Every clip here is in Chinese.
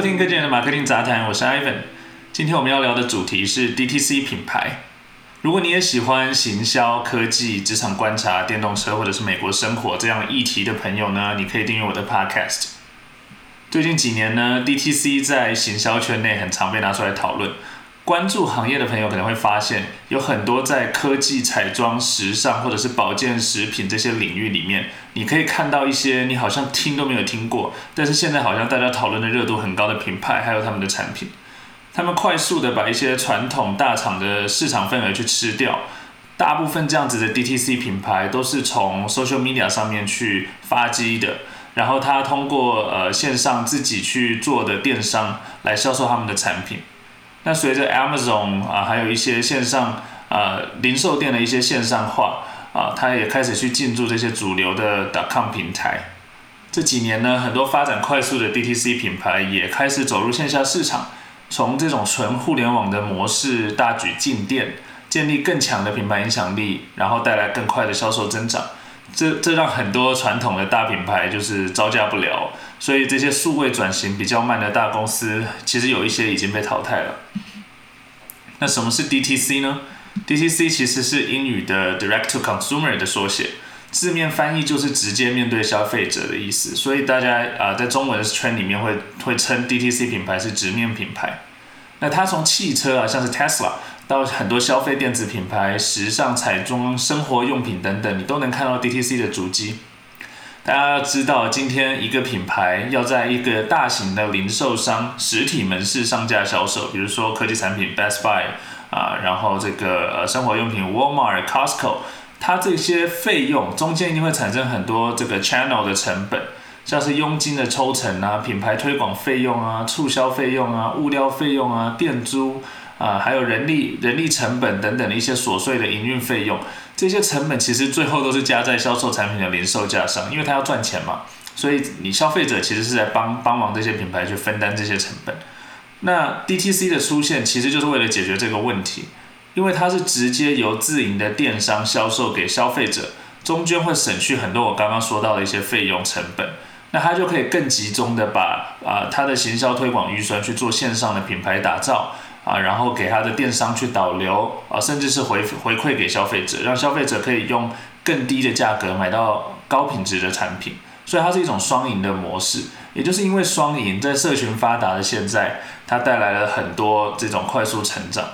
收听各界人的马克丁杂谈，我是 Ivan。今天我们要聊的主题是 DTC 品牌。如果你也喜欢行销、科技、职场观察、电动车或者是美国生活这样议题的朋友呢，你可以订阅我的 Podcast。最近几年呢，DTC 在行销圈内很常被拿出来讨论。关注行业的朋友可能会发现，有很多在科技、彩妆、时尚或者是保健食品这些领域里面，你可以看到一些你好像听都没有听过，但是现在好像大家讨论的热度很高的品牌，还有他们的产品。他们快速的把一些传统大厂的市场份额去吃掉。大部分这样子的 DTC 品牌都是从 social media 上面去发迹的，然后他通过呃线上自己去做的电商来销售他们的产品。那随着 Amazon 啊，还有一些线上啊零售店的一些线上化啊，它也开始去进驻这些主流的 .com 平台。这几年呢，很多发展快速的 DTC 品牌也开始走入线下市场，从这种纯互联网的模式大举进店，建立更强的品牌影响力，然后带来更快的销售增长。这这让很多传统的大品牌就是招架不了，所以这些数位转型比较慢的大公司，其实有一些已经被淘汰了。那什么是 DTC 呢？DTC 其实是英语的 Direct to Consumer 的缩写，字面翻译就是直接面对消费者的意思，所以大家啊在中文圈里面会会称 DTC 品牌是直面品牌。那它从汽车啊，像是 Tesla。到很多消费电子品牌、时尚彩妆、生活用品等等，你都能看到 DTC 的足迹。大家要知道，今天一个品牌要在一个大型的零售商实体门市上架销售，比如说科技产品 Best Buy 啊，然后这个呃生活用品 Walmart、Costco，它这些费用中间一定会产生很多这个 channel 的成本，像是佣金的抽成啊、品牌推广费用啊、促销费用啊、物料费用啊、店租。啊，还有人力、人力成本等等的一些琐碎的营运费用，这些成本其实最后都是加在销售产品的零售价上，因为它要赚钱嘛。所以你消费者其实是在帮帮忙这些品牌去分担这些成本。那 DTC 的出现其实就是为了解决这个问题，因为它是直接由自营的电商销售给消费者，中间会省去很多我刚刚说到的一些费用成本，那它就可以更集中的把啊它的行销推广预算去做线上的品牌打造。啊，然后给他的电商去导流啊，甚至是回回馈给消费者，让消费者可以用更低的价格买到高品质的产品，所以它是一种双赢的模式。也就是因为双赢，在社群发达的现在，它带来了很多这种快速成长。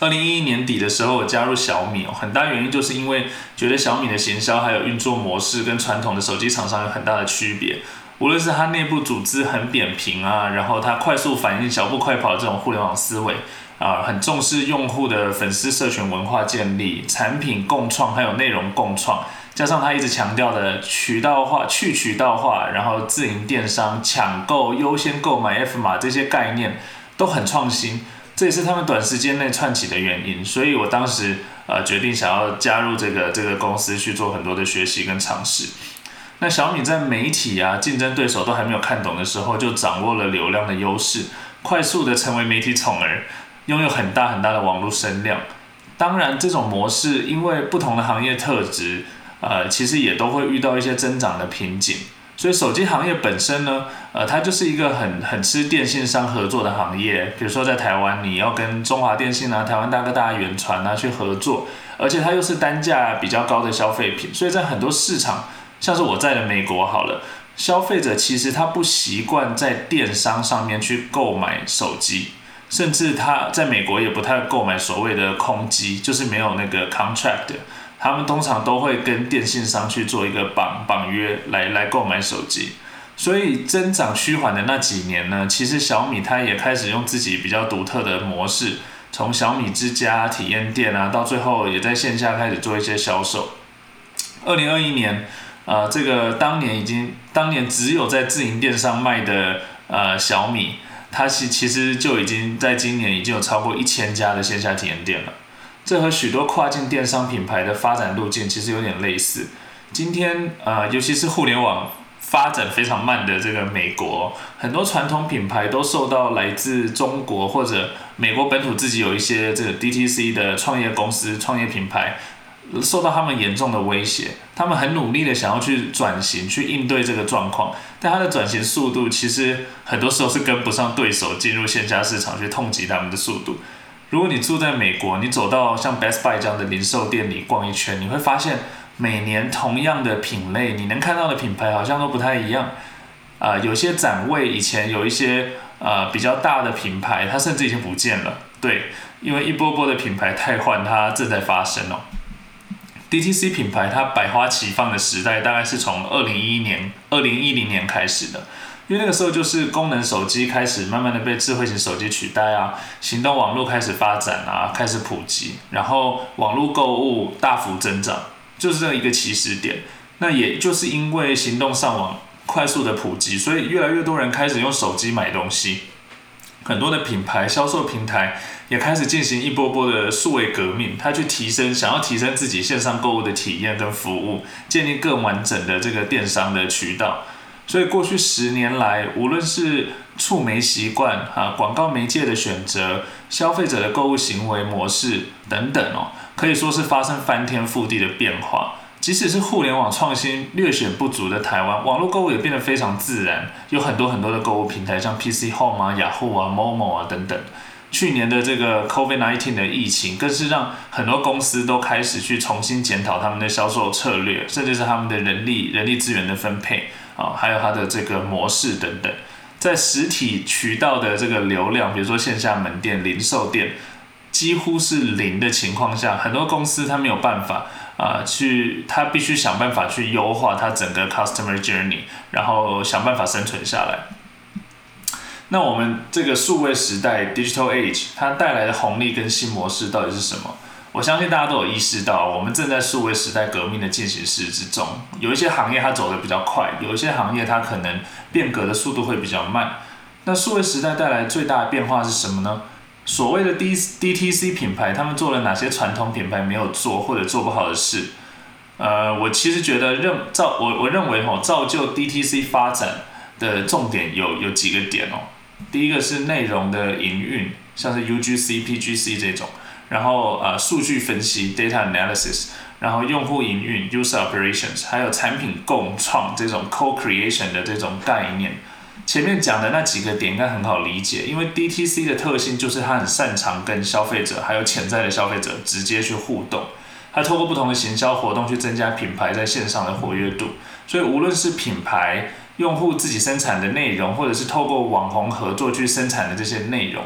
二零一一年底的时候，我加入小米，很大原因就是因为觉得小米的行销还有运作模式跟传统的手机厂商有很大的区别。无论是它内部组织很扁平啊，然后它快速反应、小步快跑这种互联网思维啊，很重视用户的粉丝社群文化建立、产品共创，还有内容共创，加上它一直强调的渠道化、去渠道化，然后自营电商、抢购、优先购买 F 码这些概念都很创新，这也是他们短时间内窜起的原因。所以我当时呃决定想要加入这个这个公司去做很多的学习跟尝试。那小米在媒体啊竞争对手都还没有看懂的时候，就掌握了流量的优势，快速的成为媒体宠儿，拥有很大很大的网络声量。当然，这种模式因为不同的行业特质，呃，其实也都会遇到一些增长的瓶颈。所以手机行业本身呢，呃，它就是一个很很吃电信商合作的行业。比如说在台湾，你要跟中华电信啊、台湾大哥大、远传啊去合作，而且它又是单价比较高的消费品，所以在很多市场。像是我在的美国好了，消费者其实他不习惯在电商上面去购买手机，甚至他在美国也不太购买所谓的空机，就是没有那个 contract，他们通常都会跟电信商去做一个绑绑约来来购买手机。所以增长趋缓的那几年呢，其实小米它也开始用自己比较独特的模式，从小米之家体验店啊，到最后也在线下开始做一些销售。二零二一年。啊，这个当年已经当年只有在自营店上卖的呃小米，它其其实就已经在今年已经有超过一千家的线下体验店了。这和许多跨境电商品牌的发展路径其实有点类似。今天呃，尤其是互联网发展非常慢的这个美国，很多传统品牌都受到来自中国或者美国本土自己有一些这个 DTC 的创业公司、创业品牌。受到他们严重的威胁，他们很努力的想要去转型，去应对这个状况，但他的转型速度其实很多时候是跟不上对手进入线下市场去痛击他们的速度。如果你住在美国，你走到像 Best Buy 这样的零售店里逛一圈，你会发现每年同样的品类，你能看到的品牌好像都不太一样。啊，有些展位以前有一些呃比较大的品牌，它甚至已经不见了。对，因为一波波的品牌汰换，它正在发生哦。DTC 品牌它百花齐放的时代，大概是从二零一一年、二零一零年开始的。因为那个时候就是功能手机开始慢慢的被智慧型手机取代啊，行动网络开始发展啊，开始普及，然后网络购物大幅增长，就是这一个起始点。那也就是因为行动上网快速的普及，所以越来越多人开始用手机买东西，很多的品牌销售平台也开始进行一波波的数位革命，它去提升，想要提升自己线上购物的体验跟服务，建立更完整的这个电商的渠道。所以过去十年来，无论是触媒习惯、啊广告媒介的选择、消费者的购物行为模式等等哦，可以说是发生翻天覆地的变化。即使是互联网创新略显不足的台湾，网络购物也变得非常自然，有很多很多的购物平台，像 PC Home 啊、雅虎啊、Momo 啊等等。去年的这个 COVID-19 的疫情，更是让很多公司都开始去重新检讨他们的销售策略，甚至是他们的人力、人力资源的分配。啊，还有它的这个模式等等，在实体渠道的这个流量，比如说线下门店、零售店，几乎是零的情况下，很多公司它没有办法啊，去他必须想办法去优化他整个 customer journey，然后想办法生存下来。那我们这个数位时代 digital age 它带来的红利跟新模式到底是什么？我相信大家都有意识到，我们正在数位时代革命的进行式之中。有一些行业它走得比较快，有一些行业它可能变革的速度会比较慢。那数位时代带来最大的变化是什么呢？所谓的 D D T C 品牌，他们做了哪些传统品牌没有做或者做不好的事？呃，我其实觉得认造我我认为吼造就 D T C 发展的重点有有几个点哦。第一个是内容的营运，像是 U G C P G C 这种。然后呃，数据分析 （data analysis），然后用户营运 （user operations），还有产品共创这种 co-creation 的这种概念。前面讲的那几个点应该很好理解，因为 DTC 的特性就是它很擅长跟消费者还有潜在的消费者直接去互动，它透过不同的行销活动去增加品牌在线上的活跃度。所以无论是品牌用户自己生产的内容，或者是透过网红合作去生产的这些内容。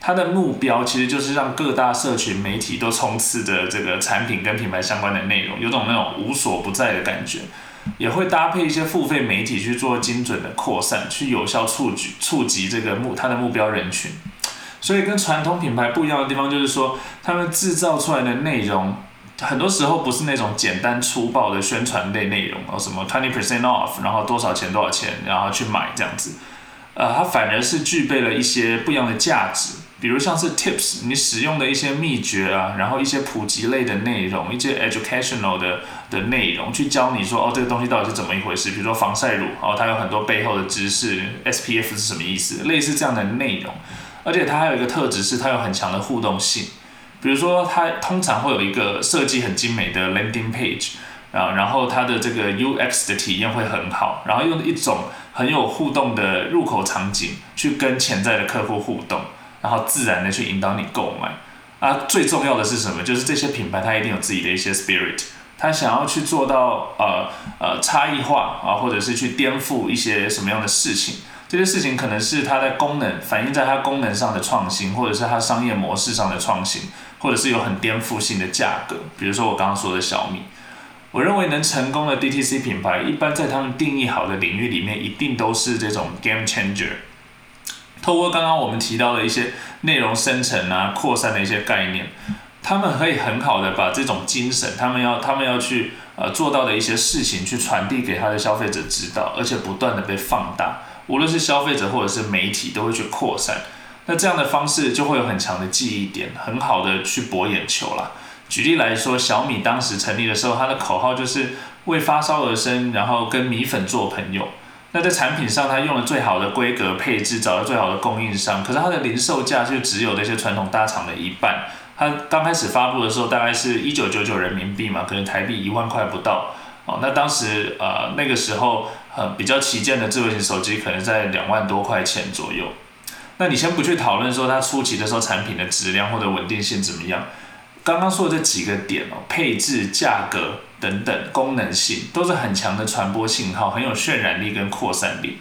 它的目标其实就是让各大社群媒体都充斥着这个产品跟品牌相关的内容，有种那种无所不在的感觉，也会搭配一些付费媒体去做精准的扩散，去有效触及触及这个目它的目标人群。所以跟传统品牌不一样的地方就是说，他们制造出来的内容很多时候不是那种简单粗暴的宣传类内容，哦什么 twenty percent off，然后多少钱多少钱，然后去买这样子，呃，它反而是具备了一些不一样的价值。比如像是 tips，你使用的一些秘诀啊，然后一些普及类的内容，一些 educational 的的内容，去教你说哦，这个东西到底是怎么一回事。比如说防晒乳，哦，它有很多背后的知识，SPF 是什么意思，类似这样的内容。而且它还有一个特质是，它有很强的互动性。比如说，它通常会有一个设计很精美的 landing page，啊，然后它的这个 UX 的体验会很好，然后用一种很有互动的入口场景去跟潜在的客户互动。然后自然的去引导你购买，啊，最重要的是什么？就是这些品牌它一定有自己的一些 spirit，他想要去做到呃呃差异化啊，或者是去颠覆一些什么样的事情？这些事情可能是它的功能反映在它功能上的创新，或者是它商业模式上的创新，或者是有很颠覆性的价格。比如说我刚刚说的小米，我认为能成功的 DTC 品牌，一般在他们定义好的领域里面，一定都是这种 game changer。透过刚刚我们提到的一些内容生成啊、扩散的一些概念，他们可以很好的把这种精神，他们要他们要去呃做到的一些事情，去传递给他的消费者知道，而且不断的被放大，无论是消费者或者是媒体都会去扩散。那这样的方式就会有很强的记忆点，很好的去博眼球啦。举例来说，小米当时成立的时候，它的口号就是为发烧而生，然后跟米粉做朋友。那在产品上，它用了最好的规格配置，找到最好的供应商，可是它的零售价就只有那些传统大厂的一半。它刚开始发布的时候，大概是一九九九人民币嘛，可能台币一万块不到。哦，那当时呃那个时候呃比较旗舰的智慧型手机可能在两万多块钱左右。那你先不去讨论说它初期的时候产品的质量或者稳定性怎么样，刚刚说的这几个点哦，配置、价格等等功能性都是很强的传播信号，很有渲染力跟扩散力。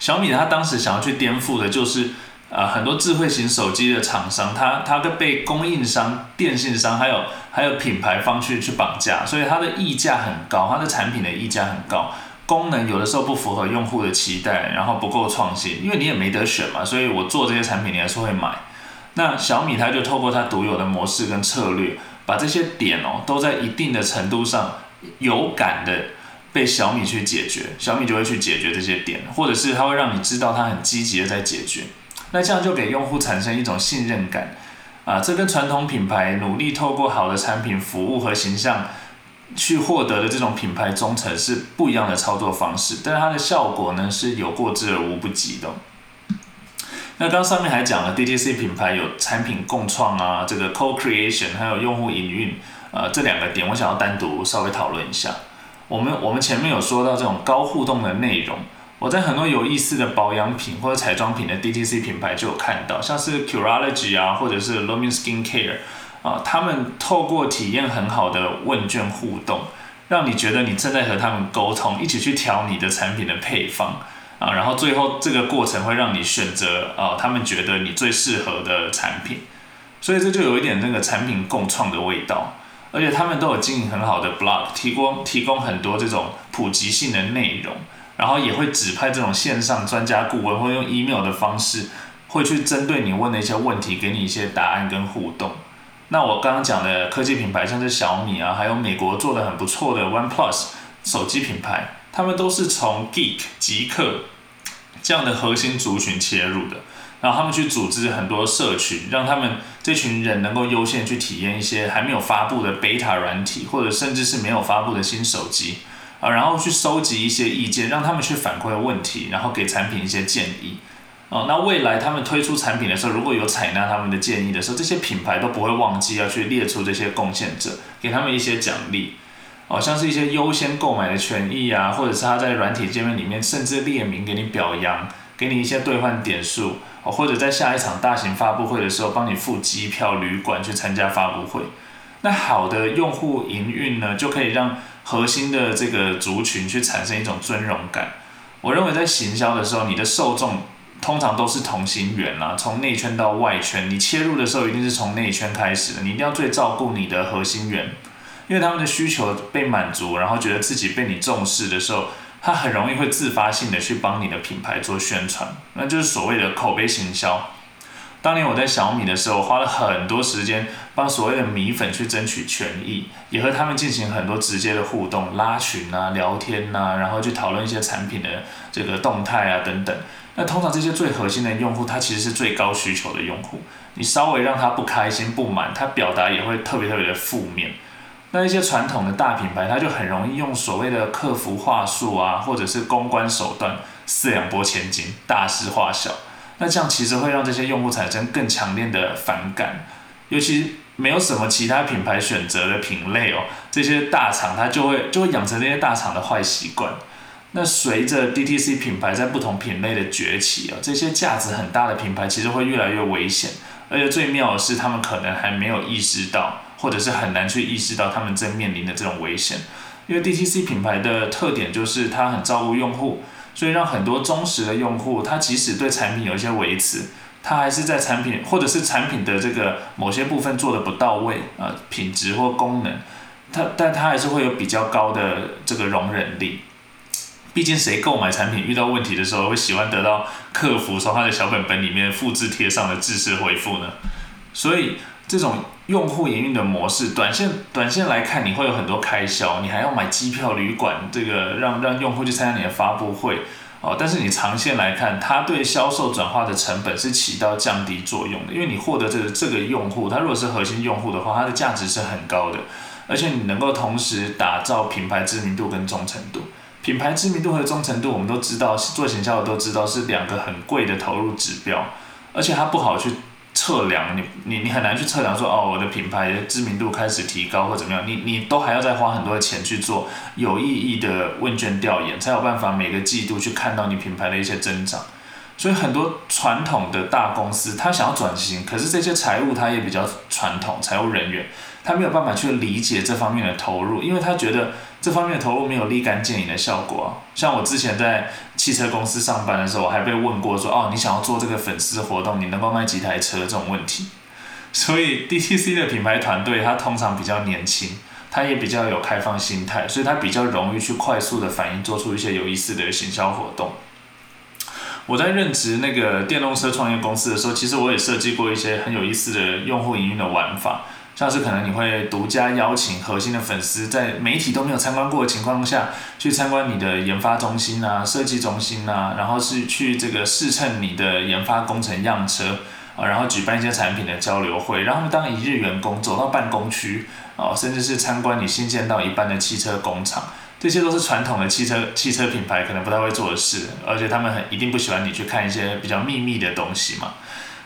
小米它当时想要去颠覆的就是。呃，很多智慧型手机的厂商，它它跟被供应商、电信商还有还有品牌方去去绑架，所以它的溢价很高，它的产品的溢价很高，功能有的时候不符合用户的期待，然后不够创新，因为你也没得选嘛，所以我做这些产品你还是会买。那小米它就透过它独有的模式跟策略，把这些点哦都在一定的程度上有感的被小米去解决，小米就会去解决这些点，或者是它会让你知道它很积极的在解决。那这样就给用户产生一种信任感，啊，这跟传统品牌努力透过好的产品、服务和形象去获得的这种品牌忠诚是不一样的操作方式，但是它的效果呢是有过之而无不及的。那刚上面还讲了，DTC 品牌有产品共创啊，这个 co-creation，还有用户营运，呃，这两个点我想要单独稍微讨论一下。我们我们前面有说到这种高互动的内容。我在很多有意思的保养品或者彩妆品的 DTC 品牌就有看到，像是 Curology 啊，或者是 Lumin Skin Care 啊，他们透过体验很好的问卷互动，让你觉得你正在和他们沟通，一起去调你的产品的配方啊，然后最后这个过程会让你选择啊，他们觉得你最适合的产品，所以这就有一点那个产品共创的味道，而且他们都有经营很好的 blog，提供提供很多这种普及性的内容。然后也会指派这种线上专家顾问，或用 email 的方式，会去针对你问的一些问题，给你一些答案跟互动。那我刚刚讲的科技品牌，像是小米啊，还有美国做的很不错的 OnePlus 手机品牌，他们都是从 Geek 极客这样的核心族群切入的，然后他们去组织很多社群，让他们这群人能够优先去体验一些还没有发布的 beta 软体，或者甚至是没有发布的新手机。啊，然后去收集一些意见，让他们去反馈问题，然后给产品一些建议。哦，那未来他们推出产品的时候，如果有采纳他们的建议的时候，这些品牌都不会忘记要去列出这些贡献者，给他们一些奖励。哦，像是一些优先购买的权益啊，或者是他在软体界面里面甚至列名给你表扬，给你一些兑换点数，哦，或者在下一场大型发布会的时候帮你付机票、旅馆去参加发布会。那好的用户营运呢，就可以让核心的这个族群去产生一种尊荣感。我认为在行销的时候，你的受众通常都是同心圆啦，从内圈到外圈，你切入的时候一定是从内圈开始的，你一定要最照顾你的核心圆，因为他们的需求被满足，然后觉得自己被你重视的时候，他很容易会自发性的去帮你的品牌做宣传，那就是所谓的口碑行销。当年我在小米的时候，花了很多时间帮所谓的米粉去争取权益，也和他们进行很多直接的互动、拉群啊、聊天呐，然后去讨论一些产品的这个动态啊等等。那通常这些最核心的用户，他其实是最高需求的用户。你稍微让他不开心、不满，他表达也会特别特别的负面。那一些传统的大品牌，他就很容易用所谓的客服话术啊，或者是公关手段，四两拨千斤，大事化小。那这样其实会让这些用户产生更强烈的反感，尤其没有什么其他品牌选择的品类哦，这些大厂它就会就会养成这些大厂的坏习惯。那随着 DTC 品牌在不同品类的崛起啊，这些价值很大的品牌其实会越来越危险，而且最妙的是他们可能还没有意识到，或者是很难去意识到他们正面临的这种危险，因为 DTC 品牌的特点就是它很照顾用户。所以让很多忠实的用户，他即使对产品有一些维持，他还是在产品或者是产品的这个某些部分做的不到位啊，品质或功能，他但他还是会有比较高的这个容忍力。毕竟谁购买产品遇到问题的时候，会喜欢得到客服从他的小本本里面复制贴上的知识回复呢？所以。这种用户营运的模式，短线短线来看，你会有很多开销，你还要买机票、旅馆，这个让让用户去参加你的发布会哦。但是你长线来看，它对销售转化的成本是起到降低作用的，因为你获得这个这个用户，他如果是核心用户的话，它的价值是很高的，而且你能够同时打造品牌知名度跟忠诚度。品牌知名度和忠诚度，我们都知道，做行销的都知道是两个很贵的投入指标，而且它不好去测量，你你你很难去测量说，哦，我的品牌知名度开始提高或怎么样，你你都还要再花很多的钱去做有意义的问卷调研，才有办法每个季度去看到你品牌的一些增长。所以很多传统的大公司，他想要转型，可是这些财务他也比较传统，财务人员他没有办法去理解这方面的投入，因为他觉得这方面的投入没有立竿见影的效果。像我之前在汽车公司上班的时候，我还被问过说，哦，你想要做这个粉丝活动，你能够卖几台车这种问题。所以 DTC 的品牌团队，它通常比较年轻，它也比较有开放心态，所以它比较容易去快速的反应，做出一些有意思的行销活动。我在任职那个电动车创业公司的时候，其实我也设计过一些很有意思的用户营运的玩法，像是可能你会独家邀请核心的粉丝，在媒体都没有参观过的情况下去参观你的研发中心啊、设计中心啊，然后是去这个试乘你的研发工程样车啊，然后举办一些产品的交流会，让他们当一日员工走到办公区啊，甚至是参观你新建到一半的汽车工厂。这些都是传统的汽车汽车品牌可能不太会做的事，而且他们很一定不喜欢你去看一些比较秘密的东西嘛。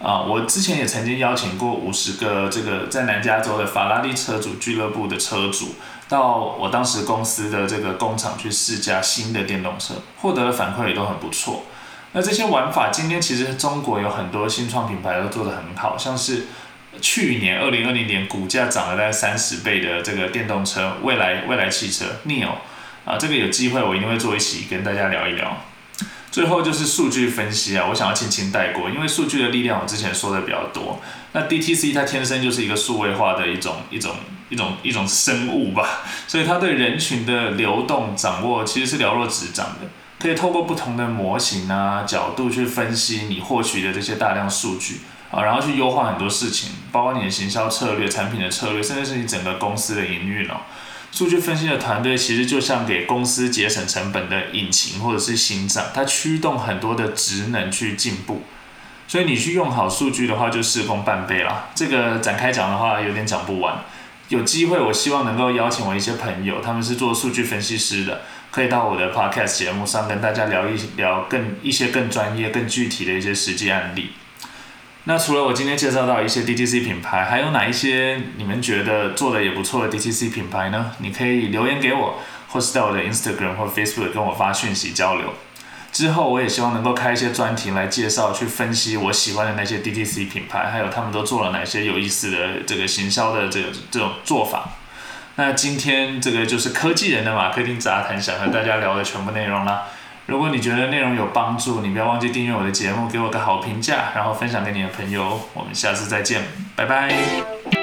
啊，我之前也曾经邀请过五十个这个在南加州的法拉利车主俱乐部的车主，到我当时公司的这个工厂去试驾新的电动车，获得的反馈也都很不错。那这些玩法，今天其实中国有很多新创品牌都做得很好，像是去年二零二零年股价涨了大概三十倍的这个电动车未来未来汽车 Neo。啊，这个有机会我一定会做一起跟大家聊一聊。最后就是数据分析啊，我想要轻轻带过，因为数据的力量我之前说的比较多。那 DTC 它天生就是一个数位化的一种一种一种一种生物吧，所以它对人群的流动掌握其实是了若指掌的，可以透过不同的模型啊角度去分析你获取的这些大量数据啊，然后去优化很多事情，包括你的行销策略、产品的策略，甚至是你整个公司的营运哦。数据分析的团队其实就像给公司节省成本的引擎或者是心脏，它驱动很多的职能去进步。所以你去用好数据的话，就事功半倍了。这个展开讲的话有点讲不完。有机会，我希望能够邀请我一些朋友，他们是做数据分析师的，可以到我的 podcast 节目上跟大家聊一聊更一些更专业、更具体的一些实际案例。那除了我今天介绍到一些 DTC 品牌，还有哪一些你们觉得做的也不错的 DTC 品牌呢？你可以留言给我，或是在我的 Instagram 或 Facebook 跟我发讯息交流。之后我也希望能够开一些专题来介绍，去分析我喜欢的那些 DTC 品牌，还有他们都做了哪些有意思的这个行销的这个这种做法。那今天这个就是科技人的马克丁杂谈，想和大家聊的全部内容啦。如果你觉得内容有帮助，你不要忘记订阅我的节目，给我个好评价，然后分享给你的朋友。我们下次再见，拜拜。